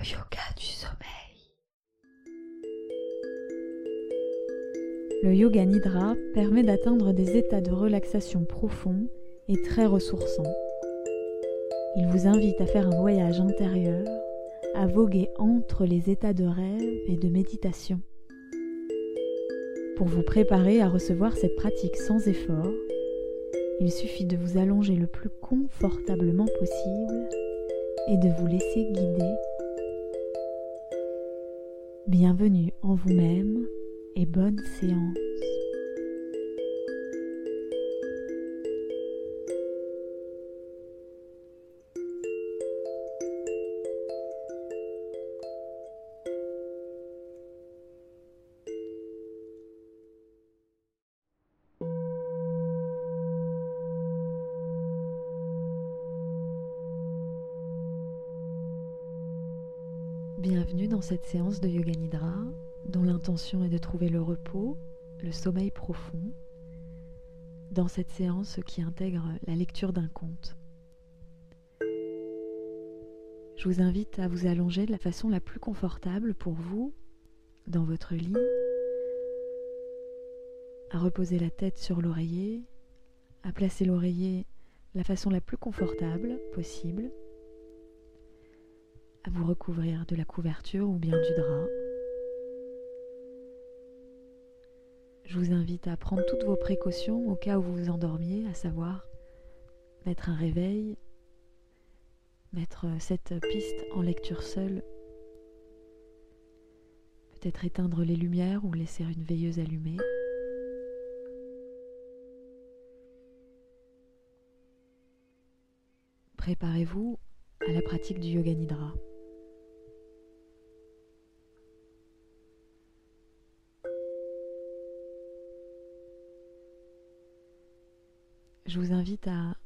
le yoga du sommeil. Le yoga nidra permet d'atteindre des états de relaxation profonds et très ressourçants. Il vous invite à faire un voyage intérieur, à voguer entre les états de rêve et de méditation. Pour vous préparer à recevoir cette pratique sans effort, il suffit de vous allonger le plus confortablement possible et de vous laisser guider. Bienvenue en vous-même et bonne séance. Bienvenue dans cette séance de Yoga Nidra dont l'intention est de trouver le repos, le sommeil profond, dans cette séance qui intègre la lecture d'un conte. Je vous invite à vous allonger de la façon la plus confortable pour vous dans votre lit, à reposer la tête sur l'oreiller, à placer l'oreiller la façon la plus confortable possible à vous recouvrir de la couverture ou bien du drap. Je vous invite à prendre toutes vos précautions au cas où vous vous endormiez, à savoir mettre un réveil, mettre cette piste en lecture seule, peut-être éteindre les lumières ou laisser une veilleuse allumée. Préparez-vous à la pratique du yoga nidra. Je vous invite à,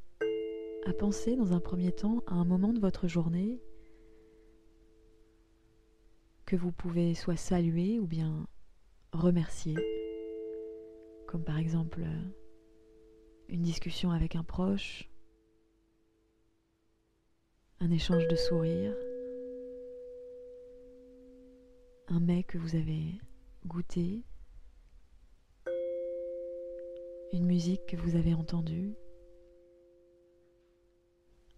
penser dans un premier temps à un moment de votre journée que vous pouvez soit saluer ou bien remercier, comme par exemple une discussion avec un proche, un échange de sourires, un mets que vous avez goûté une musique que vous avez entendue,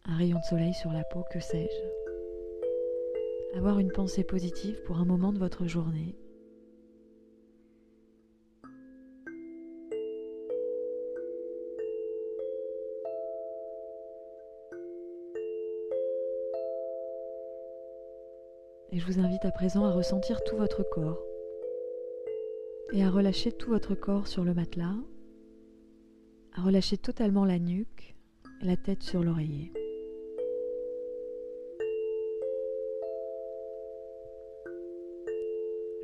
un rayon de soleil sur la peau, que sais-je. Avoir une pensée positive pour un moment de votre journée. Et je vous invite à présent à ressentir tout votre corps et à relâcher tout votre corps sur le matelas à relâcher totalement la nuque la tête sur l'oreiller.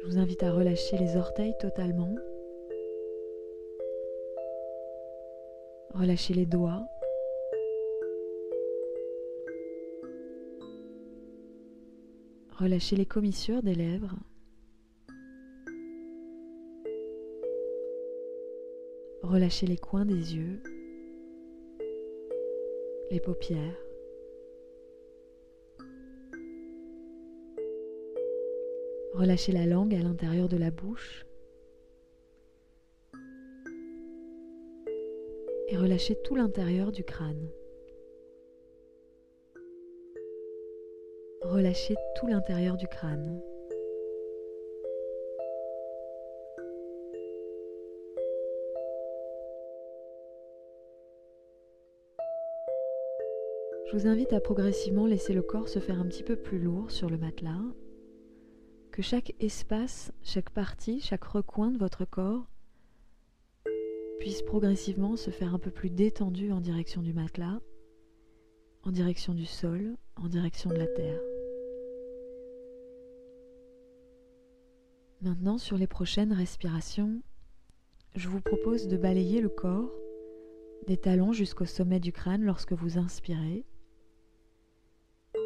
Je vous invite à relâcher les orteils totalement. Relâchez les doigts. Relâchez les commissures des lèvres. Relâchez les coins des yeux, les paupières. Relâchez la langue à l'intérieur de la bouche. Et relâchez tout l'intérieur du crâne. Relâchez tout l'intérieur du crâne. Je vous invite à progressivement laisser le corps se faire un petit peu plus lourd sur le matelas, que chaque espace, chaque partie, chaque recoin de votre corps puisse progressivement se faire un peu plus détendu en direction du matelas, en direction du sol, en direction de la terre. Maintenant, sur les prochaines respirations, je vous propose de balayer le corps des talons jusqu'au sommet du crâne lorsque vous inspirez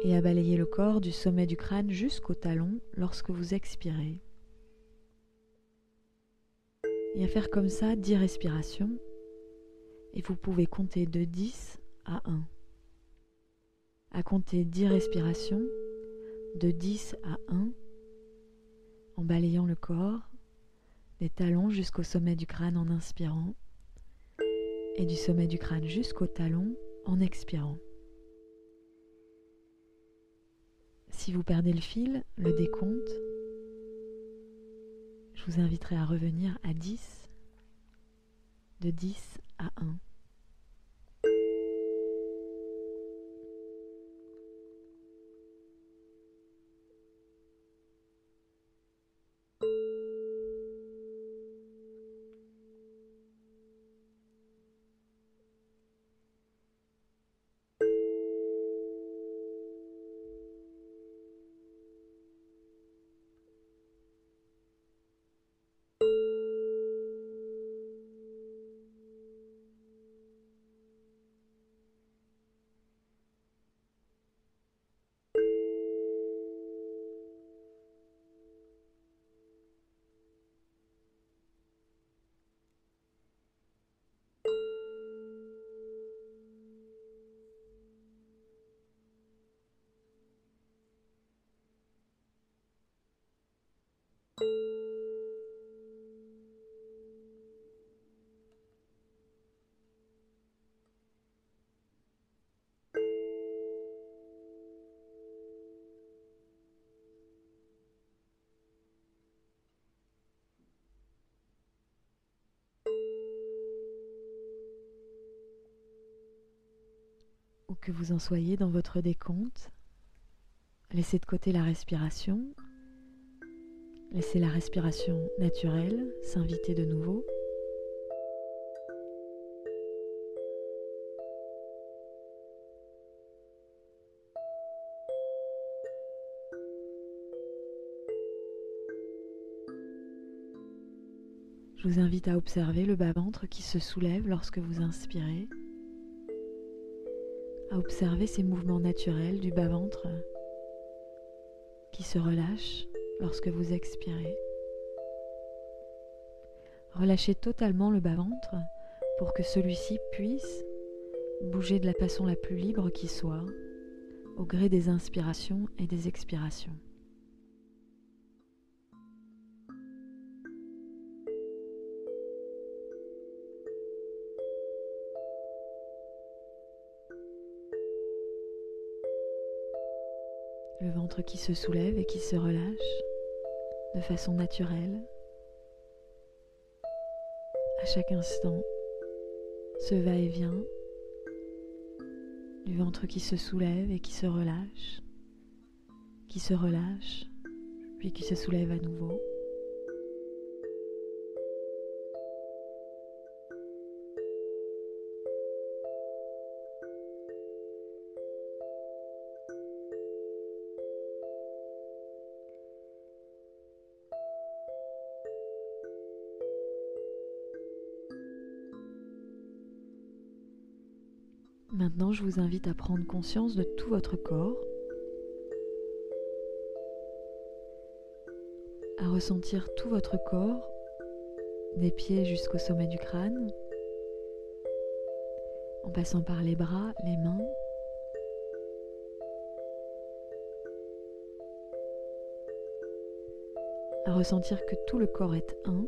et à balayer le corps du sommet du crâne jusqu'au talon lorsque vous expirez. Et à faire comme ça 10 respirations et vous pouvez compter de 10 à 1. À compter 10 respirations, de 10 à 1 en balayant le corps, des talons jusqu'au sommet du crâne en inspirant et du sommet du crâne jusqu'au talon en expirant. Si vous perdez le fil, le décompte, je vous inviterai à revenir à 10, de 10 à 1. Où que vous en soyez dans votre décompte, laissez de côté la respiration. Laissez la respiration naturelle s'inviter de nouveau. Je vous invite à observer le bas-ventre qui se soulève lorsque vous inspirez, à observer ces mouvements naturels du bas-ventre qui se relâche lorsque vous expirez. Relâchez totalement le bas-ventre pour que celui-ci puisse bouger de la façon la plus libre qui soit, au gré des inspirations et des expirations. Le ventre qui se soulève et qui se relâche de façon naturelle. À chaque instant, ce va-et-vient du ventre qui se soulève et qui se relâche, qui se relâche, puis qui se soulève à nouveau. Maintenant, je vous invite à prendre conscience de tout votre corps, à ressentir tout votre corps, des pieds jusqu'au sommet du crâne, en passant par les bras, les mains. à ressentir que tout le corps est un,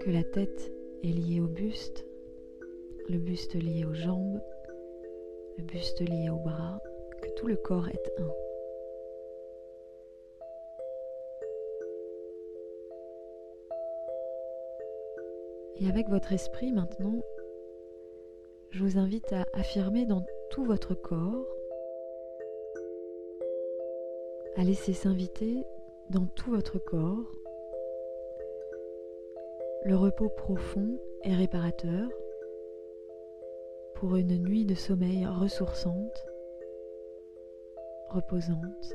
que la tête est lié au buste, le buste lié aux jambes, le buste lié aux bras, que tout le corps est un. Et avec votre esprit maintenant, je vous invite à affirmer dans tout votre corps, à laisser s'inviter dans tout votre corps le repos profond et réparateur. Pour une nuit de sommeil ressourçante, reposante.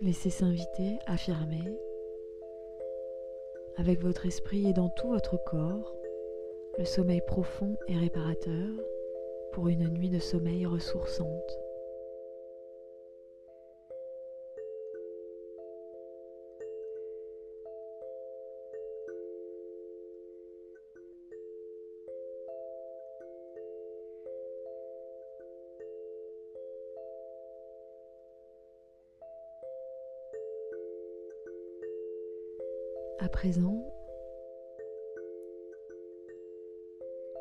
Laissez s'inviter, affirmer, avec votre esprit et dans tout votre corps, le sommeil profond et réparateur pour une nuit de sommeil ressourçante. À présent,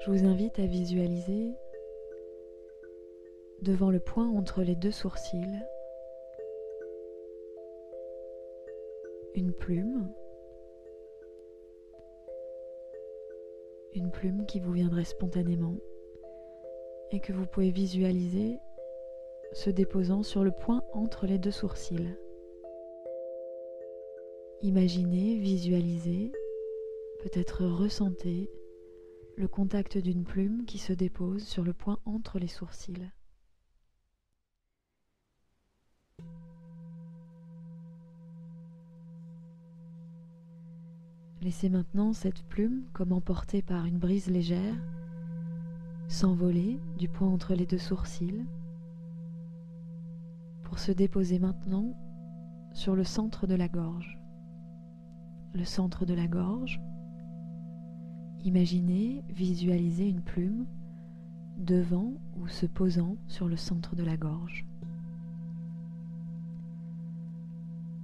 je vous invite à visualiser devant le point entre les deux sourcils une plume, une plume qui vous viendrait spontanément et que vous pouvez visualiser se déposant sur le point entre les deux sourcils. Imaginez, visualisez, peut-être ressentez le contact d'une plume qui se dépose sur le point entre les sourcils. Laissez maintenant cette plume, comme emportée par une brise légère, s'envoler du point entre les deux sourcils pour se déposer maintenant sur le centre de la gorge le centre de la gorge. Imaginez, visualisez une plume devant ou se posant sur le centre de la gorge.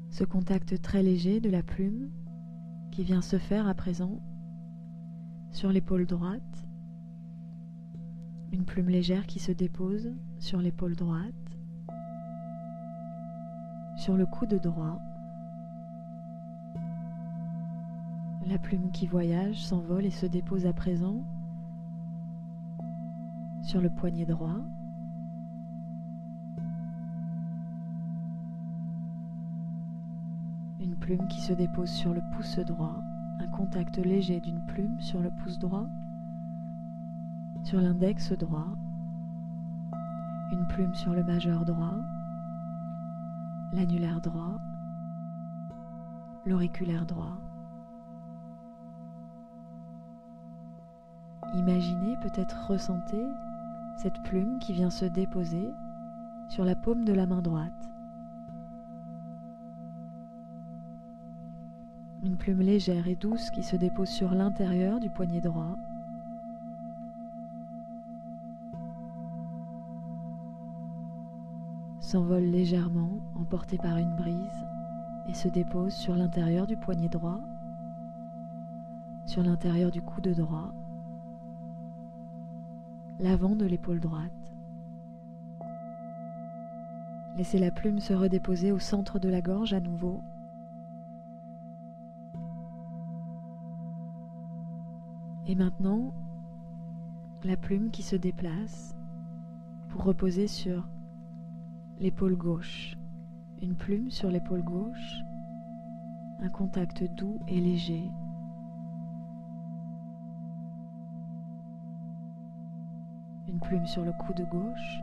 Ce contact très léger de la plume qui vient se faire à présent sur l'épaule droite, une plume légère qui se dépose sur l'épaule droite, sur le coude droit, La plume qui voyage s'envole et se dépose à présent sur le poignet droit. Plume qui se dépose sur le pouce droit, un contact léger d'une plume sur le pouce droit, sur l'index droit, une plume sur le majeur droit, l'annulaire droit, l'auriculaire droit. Imaginez, peut-être ressentez cette plume qui vient se déposer sur la paume de la main droite. Une plume légère et douce qui se dépose sur l'intérieur du poignet droit. S'envole légèrement, emporté par une brise, et se dépose sur l'intérieur du poignet droit, sur l'intérieur du coude droit l'avant de l'épaule droite. Laissez la plume se redéposer au centre de la gorge à nouveau. Et maintenant, la plume qui se déplace pour reposer sur l'épaule gauche. Une plume sur l'épaule gauche, un contact doux et léger une plume sur le coude gauche,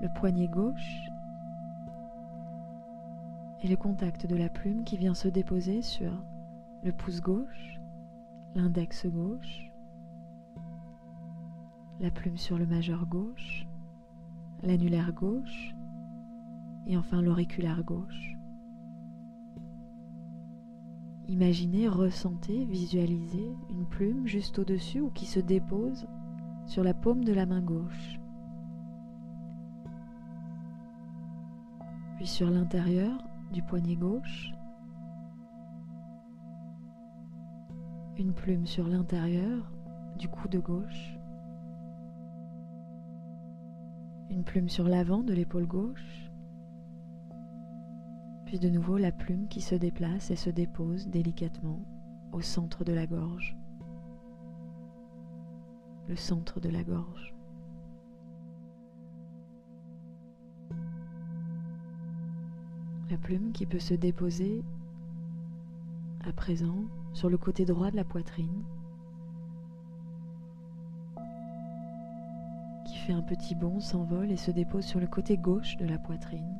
le poignet gauche et le contact de la plume qui vient se déposer sur le pouce gauche, l'index gauche, la plume sur le majeur gauche, l'annulaire gauche. Et enfin l'auriculaire gauche. Imaginez, ressentez, visualisez une plume juste au-dessus ou qui se dépose sur la paume de la main gauche, puis sur l'intérieur du poignet gauche, une plume sur l'intérieur du coude gauche, une plume sur l'avant de l'épaule gauche, puis de nouveau la plume qui se déplace et se dépose délicatement au centre de la gorge. Le centre de la gorge. La plume qui peut se déposer à présent sur le côté droit de la poitrine, qui fait un petit bond, s'envole et se dépose sur le côté gauche de la poitrine,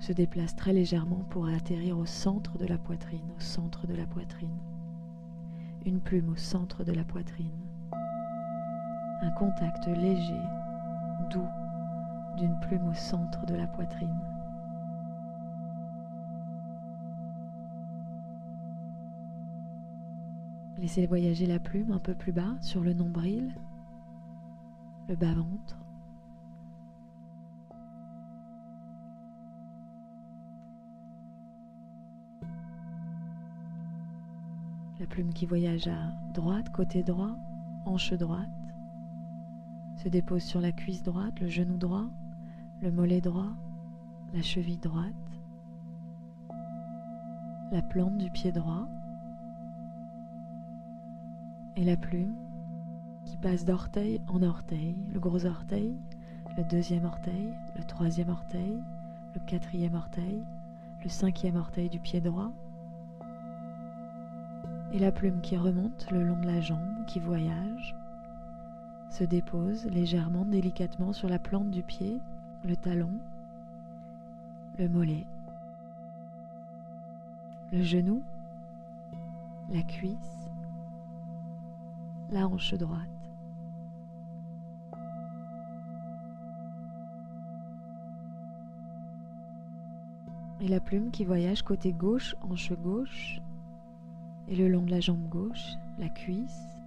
se déplace très légèrement pour atterrir au centre de la poitrine, au centre de la poitrine une plume au centre de la poitrine, un contact léger, doux d'une plume au centre de la poitrine. Laissez voyager la plume un peu plus bas sur le nombril, le bas-ventre. La plume qui voyage à droite, côté droit, hanche droite, se dépose sur la cuisse droite, le genou droit, le mollet droit, la cheville droite, la plante du pied droit et la plume qui passe d'orteil en orteil, le gros orteil, le deuxième orteil, le troisième orteil, le quatrième orteil, le cinquième orteil du pied droit, et la plume qui remonte le long de la jambe, qui voyage, se dépose légèrement, délicatement sur la plante du pied, le talon, le mollet, le genou, la cuisse, la hanche droite. Et la plume qui voyage côté gauche, hanche gauche, et le long de la jambe gauche, la cuisse,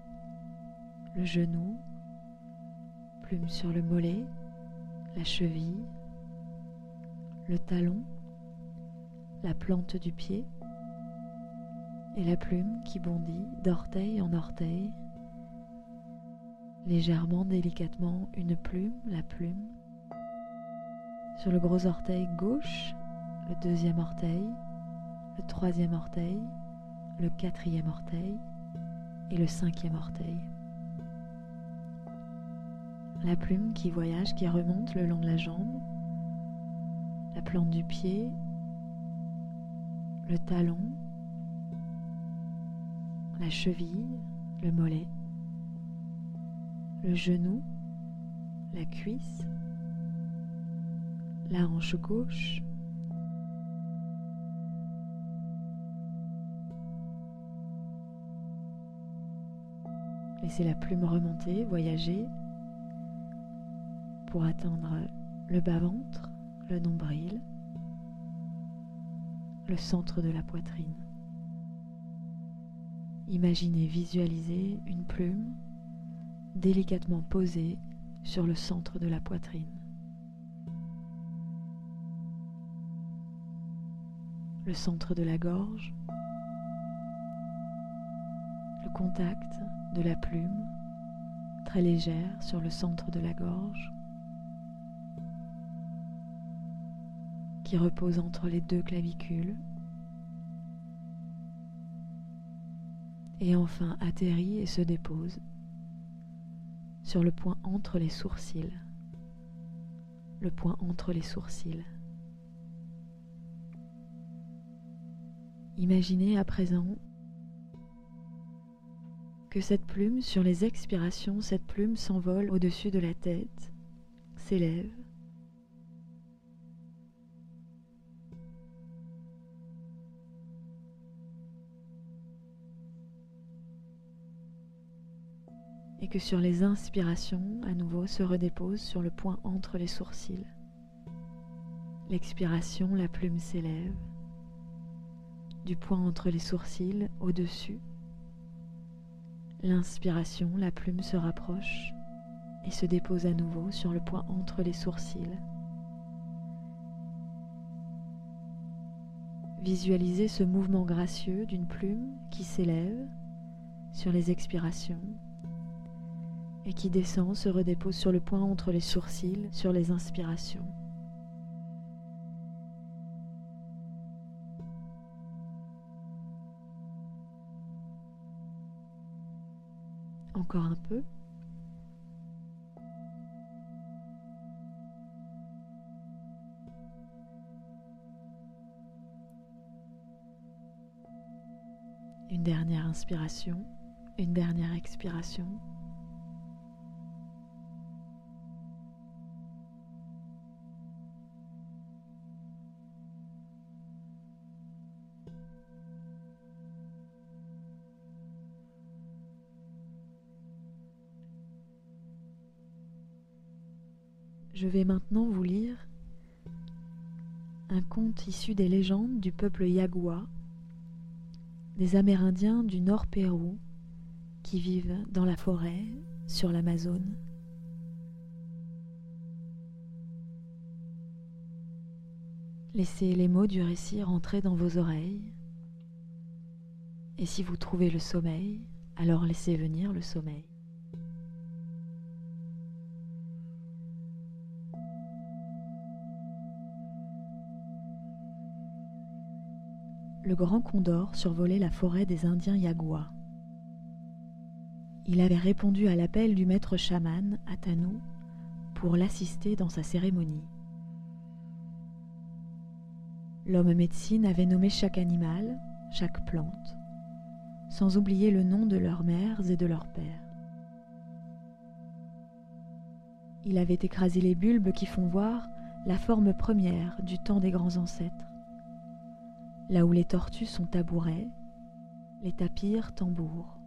le genou, plume sur le mollet, la cheville, le talon, la plante du pied, et la plume qui bondit d'orteil en orteil, légèrement, délicatement, une plume, la plume, sur le gros orteil gauche, le deuxième orteil, le troisième orteil, le quatrième orteil et le cinquième orteil. La plume qui voyage, qui remonte le long de la jambe, la plante du pied, le talon, la cheville, le mollet, le genou, la cuisse, la hanche gauche, Laissez la plume remonter, voyager pour atteindre le bas-ventre, le nombril, le centre de la poitrine. Imaginez visualiser une plume délicatement posée sur le centre de la poitrine. Le centre de la gorge, le contact de la plume, très légère sur le centre de la gorge, qui repose entre les deux clavicules, et enfin atterrit et se dépose sur le point entre les sourcils, le point entre les sourcils. Imaginez à présent que cette plume, sur les expirations, cette plume s'envole au-dessus de la tête, s'élève. Et que sur les inspirations, à nouveau, se redépose sur le point entre les sourcils. L'expiration, la plume s'élève du point entre les sourcils au-dessus L'inspiration, la plume se rapproche et se dépose à nouveau sur le point entre les sourcils. Visualisez ce mouvement gracieux d'une plume qui s'élève sur les expirations et qui descend, se redépose sur le point entre les sourcils sur les inspirations. Encore un peu. Une dernière inspiration, une dernière expiration. Je vais maintenant vous lire un conte issu des légendes du peuple Yagua, des Amérindiens du Nord Pérou qui vivent dans la forêt sur l'Amazone. Laissez les mots du récit rentrer dans vos oreilles. Et si vous trouvez le sommeil, alors laissez venir le sommeil. Le grand condor survolait la forêt des Indiens Yagua. Il avait répondu à l'appel du maître chaman, Atanu, pour l'assister dans sa cérémonie. L'homme médecine avait nommé chaque animal, chaque plante, sans oublier le nom de leurs mères et de leurs pères. Il avait écrasé les bulbes qui font voir la forme première du temps des grands ancêtres, là où les tortues sont tabourets, les tapirs tambours,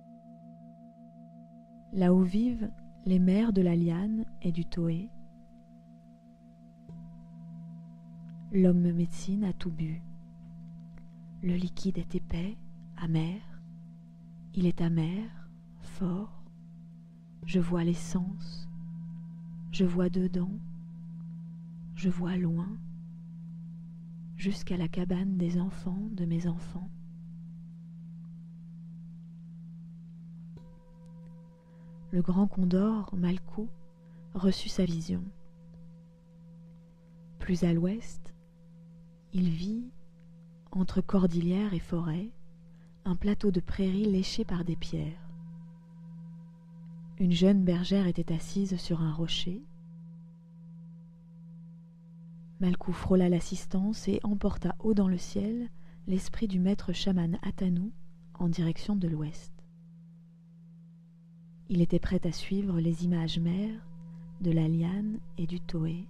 là où vivent les mères de la liane et du toé. L'homme médecine a tout bu. Le liquide est épais, amer. Il est amer, fort. Je vois l'essence. Je vois dedans. Je vois loin. Jusqu'à la cabane des enfants de mes enfants. le grand condor, Malkou, reçut sa vision. Plus à l'ouest, il vit, entre cordillère et forêt, un plateau de prairie léché par des pierres. Une jeune bergère était assise sur un rocher. Malkou frôla l'assistance et emporta haut dans le ciel l'esprit du maître chaman Atanu en direction de l'ouest. Il était prêt à suivre les images mères de la liane et du toé.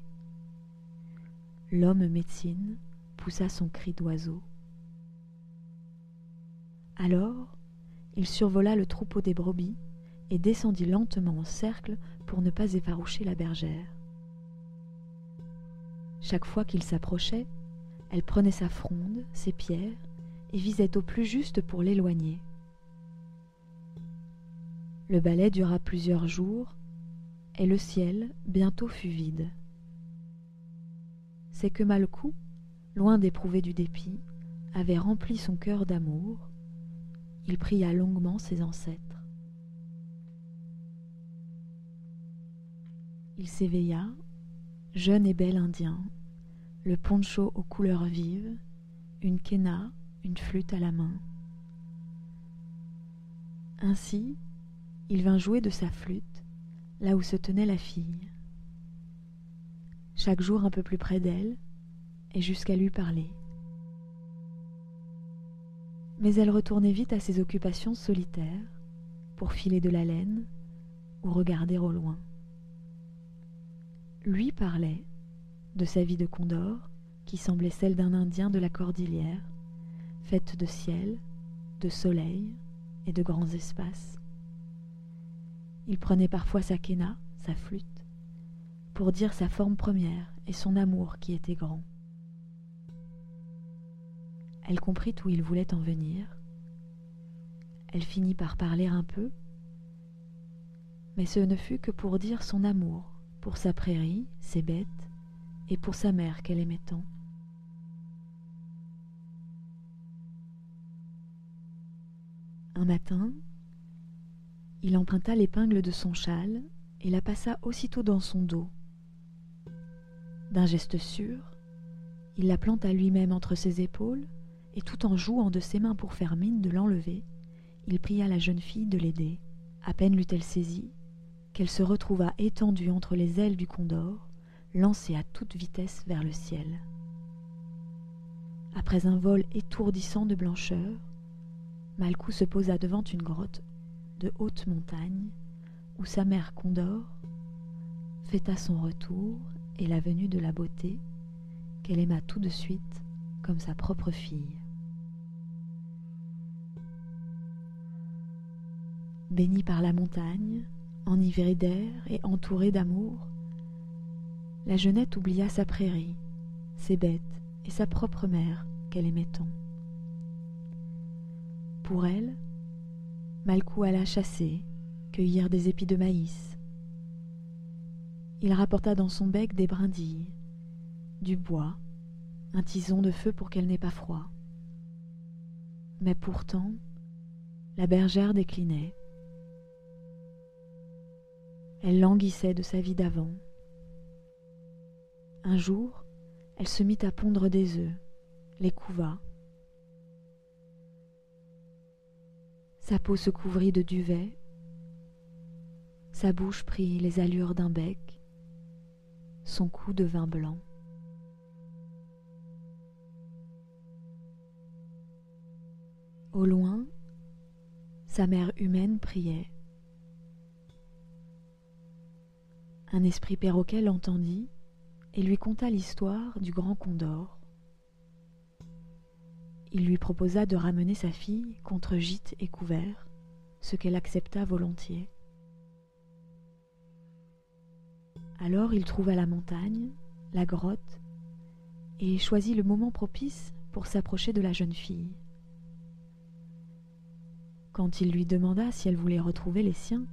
L'homme médecine poussa son cri d'oiseau. Alors, il survola le troupeau des brebis et descendit lentement en cercle pour ne pas effaroucher la bergère. Chaque fois qu'il s'approchait, elle prenait sa fronde, ses pierres, et visait au plus juste pour l'éloigner. Le ballet dura plusieurs jours, et le ciel bientôt fut vide. C'est que Malkou, loin d'éprouver du dépit, avait rempli son cœur d'amour. Il pria longuement ses ancêtres. Il s'éveilla, jeune et bel indien, le poncho aux couleurs vives, une quena, une flûte à la main. Ainsi, il vint jouer de sa flûte là où se tenait la fille. Chaque jour un peu plus près d'elle et jusqu'à lui parler. Mais elle retournait vite à ses occupations solitaires pour filer de la laine ou regarder au loin. Lui parlait de sa vie de condor qui semblait celle d'un Indien de la cordillère, faite de ciel, de soleil et de grands espaces. Il prenait parfois sa quena, sa flûte, pour dire sa forme première et son amour qui était grand. Elle comprit où il voulait en venir. Elle finit par parler un peu, mais ce ne fut que pour dire son amour pour sa prairie, ses bêtes, et pour sa mère qu'elle aimait tant. Un matin, il emprunta l'épingle de son châle et la passa aussitôt dans son dos. D'un geste sûr, il la planta lui-même entre ses épaules, et tout en jouant de ses mains pour faire mine de l'enlever, il pria la jeune fille de l'aider. À peine l'eut-elle saisie, qu'elle se retrouva étendue entre les ailes du condor, lancée à toute vitesse vers le ciel. Après un vol étourdissant de blancheur, Malkou se posa devant une grotte de haute montagne où sa mère Condor fêta son retour et la venue de la beauté qu'elle aima tout de suite comme sa propre fille. Bénie par la montagne, enivrée d'air et entourée d'amour, la jeunette oublia sa prairie, ses bêtes et sa propre mère qu'elle aimait tant. Pour elle, Malkou alla chasser, cueillir des épis de maïs. Il rapporta dans son bec des brindilles, du bois, un tison de feu pour qu'elle n'ait pas froid. Mais pourtant, la bergère déclinait. Elle languissait de sa vie d'avant. Un jour, elle se mit à pondre des œufs, les couva. Sa peau se couvrit de duvet, sa bouche prit les allures d'un bec, son cou devint blanc. Au loin, sa mère humaine priait. Un esprit perroquet l'entendit et lui conta l'histoire du grand condor. Il lui proposa de ramener sa fille contre gîte et couvert, ce qu'elle accepta volontiers. Alors il trouva la montagne, la grotte, et choisit le moment propice pour s'approcher de la jeune fille. Quand il lui demanda si elle voulait retrouver les siens,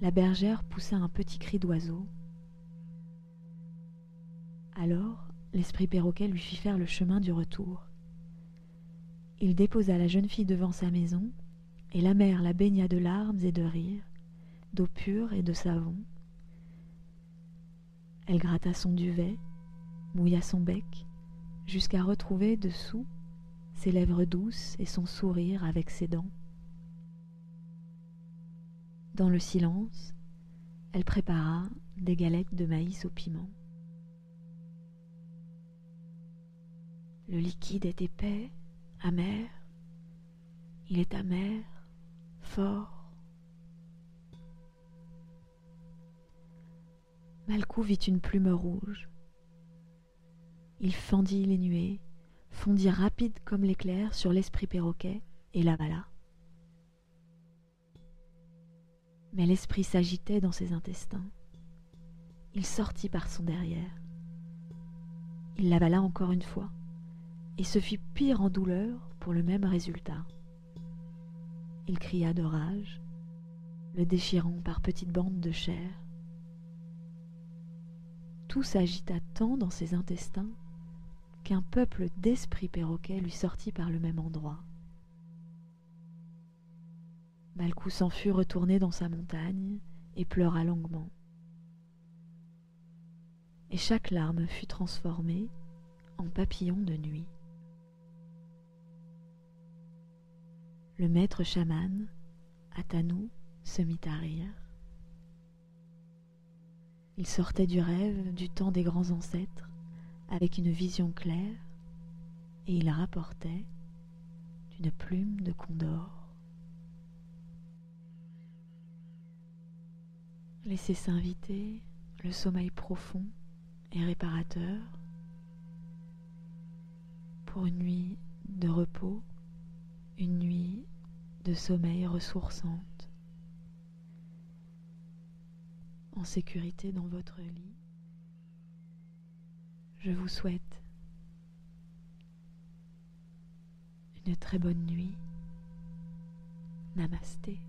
la bergère poussa un petit cri d'oiseau. Alors l'esprit perroquet lui fit faire le chemin du retour. Il déposa la jeune fille devant sa maison, et la mère la baigna de larmes et de rires, d'eau pure et de savon. Elle gratta son duvet, mouilla son bec, jusqu'à retrouver dessous ses lèvres douces et son sourire avec ses dents. Dans le silence, elle prépara des galettes de maïs au piment. Le liquide est épais, amer. Il est amer, fort. Malcou vit une plume rouge. Il fendit les nuées, fondit rapide comme l'éclair sur l'esprit perroquet et l'avala. Mais l'esprit s'agitait dans ses intestins. Il sortit par son derrière. Il l'avala encore une fois, et se fit pire en douleur pour le même résultat. Il cria de rage, le déchirant par petites bandes de chair. Tout s'agita tant dans ses intestins qu'un peuple d'esprits perroquets lui sortit par le même endroit. Malcou s'en fut retourné dans sa montagne et pleura longuement. Et chaque larme fut transformée en papillon de nuit. Le maître chaman, Atanou, se mit à rire. Il sortait du rêve du temps des grands ancêtres avec une vision claire et il rapportait d'une plume de condor. Laissez s'inviter le sommeil profond et réparateur pour une nuit de repos, une nuit de sommeil ressourçante, en sécurité dans votre lit. Je vous souhaite une très bonne nuit. Namasté.